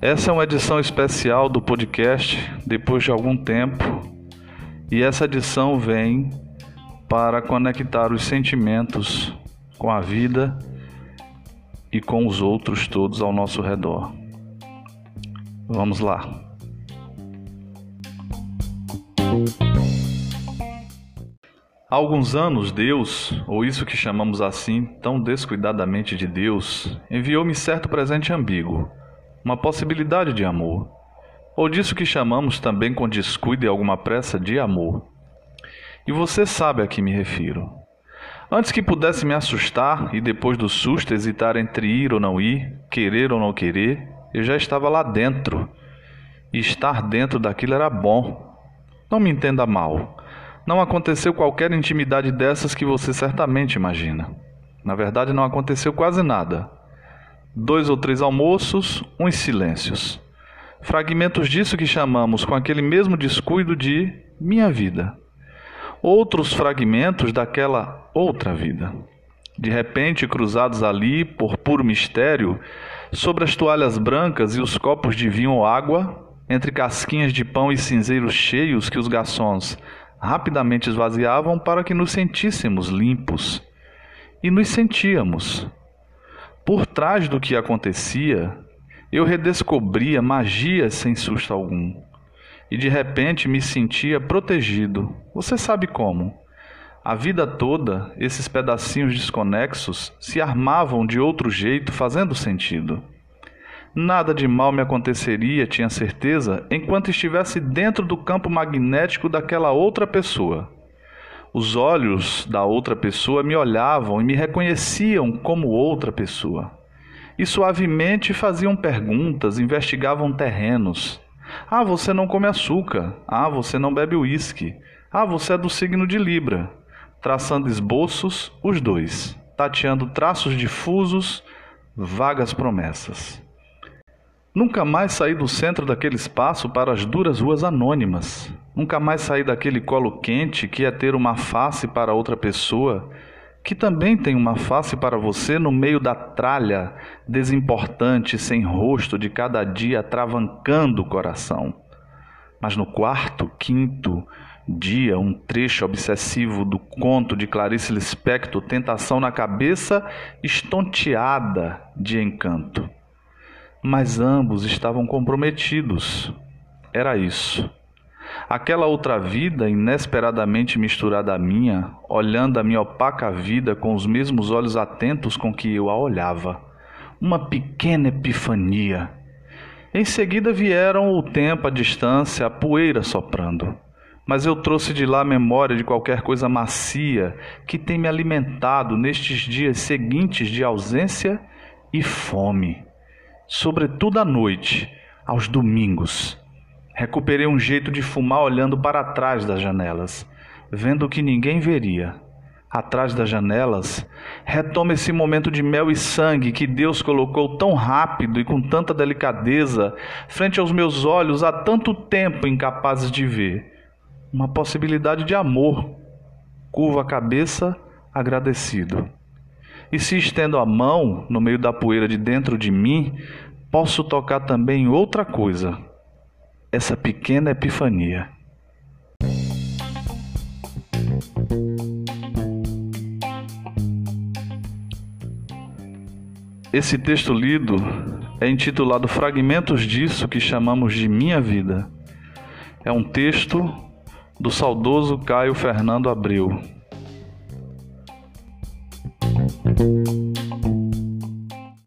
Essa é uma edição especial do podcast depois de algum tempo, e essa edição vem para conectar os sentimentos com a vida e com os outros todos ao nosso redor. Vamos lá. Há alguns anos, Deus, ou isso que chamamos assim tão descuidadamente de Deus, enviou-me certo presente ambíguo, uma possibilidade de amor, ou disso que chamamos também com descuido e alguma pressa de amor. E você sabe a que me refiro. Antes que pudesse me assustar e depois do susto hesitar entre ir ou não ir, querer ou não querer, eu já estava lá dentro. E estar dentro daquilo era bom. Não me entenda mal. Não aconteceu qualquer intimidade dessas que você certamente imagina. Na verdade, não aconteceu quase nada. Dois ou três almoços, uns silêncios. Fragmentos disso que chamamos com aquele mesmo descuido de minha vida outros fragmentos daquela outra vida. De repente, cruzados ali por puro mistério, sobre as toalhas brancas e os copos de vinho ou água, entre casquinhas de pão e cinzeiros cheios que os garçons rapidamente esvaziavam para que nos sentíssemos limpos. E nos sentíamos. Por trás do que acontecia, eu redescobria magia sem susto algum e de repente me sentia protegido. Você sabe como? A vida toda, esses pedacinhos desconexos se armavam de outro jeito, fazendo sentido. Nada de mal me aconteceria, tinha certeza, enquanto estivesse dentro do campo magnético daquela outra pessoa. Os olhos da outra pessoa me olhavam e me reconheciam como outra pessoa. E suavemente faziam perguntas, investigavam terrenos. Ah, você não come açúcar. Ah, você não bebe uísque. Ah, você é do signo de Libra. Traçando esboços, os dois. Tateando traços difusos, vagas promessas. Nunca mais saí do centro daquele espaço para as duras ruas anônimas. Nunca mais saí daquele colo quente que é ter uma face para outra pessoa que também tem uma face para você no meio da tralha desimportante, sem rosto de cada dia travancando o coração. Mas no quarto, quinto dia, um trecho obsessivo do conto de Clarice Lispector, Tentação na Cabeça, estonteada de encanto. Mas ambos estavam comprometidos. Era isso. Aquela outra vida, inesperadamente misturada à minha, olhando a minha opaca vida com os mesmos olhos atentos com que eu a olhava. Uma pequena epifania. Em seguida vieram o tempo, a distância, a poeira soprando. Mas eu trouxe de lá a memória de qualquer coisa macia que tem me alimentado nestes dias seguintes de ausência e fome. Sobretudo à noite, aos domingos Recuperei um jeito de fumar olhando para trás das janelas, vendo que ninguém veria. Atrás das janelas, retoma esse momento de mel e sangue que Deus colocou tão rápido e com tanta delicadeza frente aos meus olhos há tanto tempo incapazes de ver. Uma possibilidade de amor. Curva a cabeça, agradecido. E se estendo a mão no meio da poeira de dentro de mim, posso tocar também outra coisa essa pequena epifania. Esse texto lido é intitulado Fragmentos disso que chamamos de Minha Vida. É um texto do saudoso Caio Fernando Abreu. Thank you.